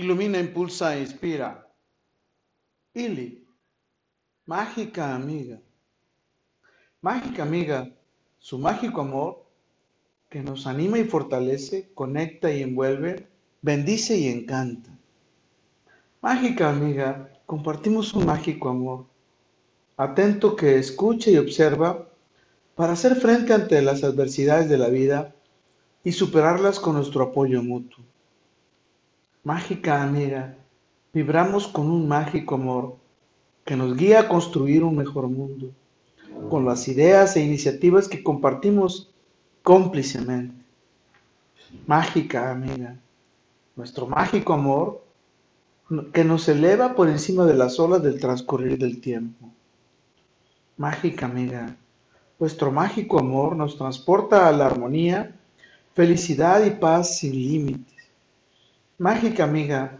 Ilumina, impulsa e inspira. Ili, mágica amiga. Mágica amiga, su mágico amor que nos anima y fortalece, conecta y envuelve, bendice y encanta. Mágica amiga, compartimos un mágico amor, atento que escucha y observa para hacer frente ante las adversidades de la vida y superarlas con nuestro apoyo mutuo. Mágica amiga, vibramos con un mágico amor que nos guía a construir un mejor mundo, con las ideas e iniciativas que compartimos cómplicemente. Mágica amiga, nuestro mágico amor que nos eleva por encima de las olas del transcurrir del tiempo. Mágica amiga, nuestro mágico amor nos transporta a la armonía, felicidad y paz sin límites. Mágica amiga,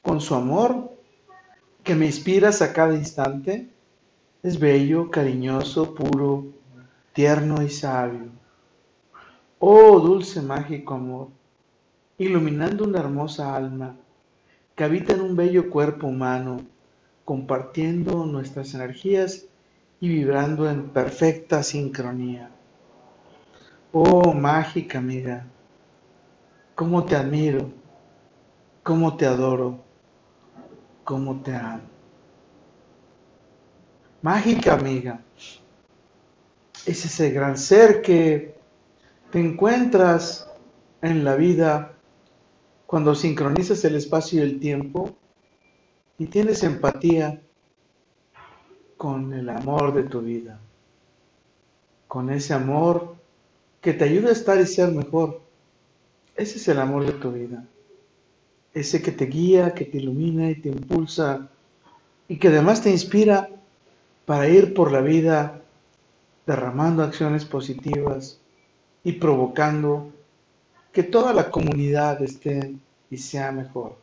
con su amor que me inspiras a cada instante, es bello, cariñoso, puro, tierno y sabio. Oh dulce mágico amor, iluminando una hermosa alma que habita en un bello cuerpo humano, compartiendo nuestras energías y vibrando en perfecta sincronía. Oh mágica amiga, cómo te admiro, cómo te adoro, cómo te amo. Mágica amiga, es ese gran ser que te encuentras en la vida cuando sincronizas el espacio y el tiempo y tienes empatía con el amor de tu vida, con ese amor que te ayuda a estar y ser mejor. Ese es el amor de tu vida, ese que te guía, que te ilumina y te impulsa y que además te inspira para ir por la vida derramando acciones positivas y provocando que toda la comunidad esté y sea mejor.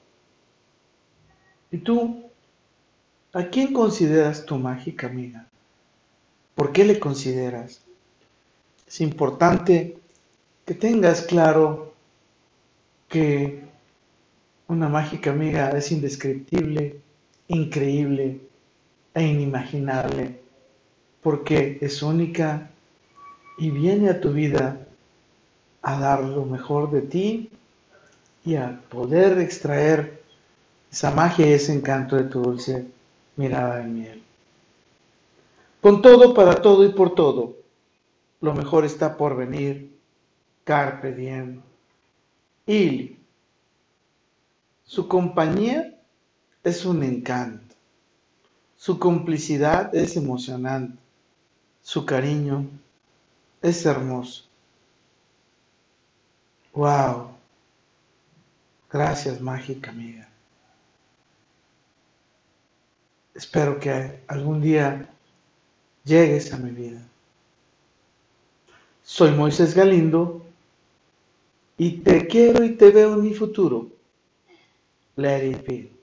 ¿Y tú? ¿A quién consideras tu mágica amiga? ¿Por qué le consideras? Es importante que tengas claro que una mágica amiga es indescriptible, increíble e inimaginable, porque es única y viene a tu vida a dar lo mejor de ti y a poder extraer esa magia y ese encanto de tu dulce mirada de miel. Con todo, para todo y por todo, lo mejor está por venir. Carpe diem. Y su compañía es un encanto. Su complicidad es emocionante. Su cariño es hermoso. Wow. Gracias, mágica amiga. Espero que algún día llegues a mi vida. Soy Moisés Galindo y te quiero y te veo en mi futuro. Let it be.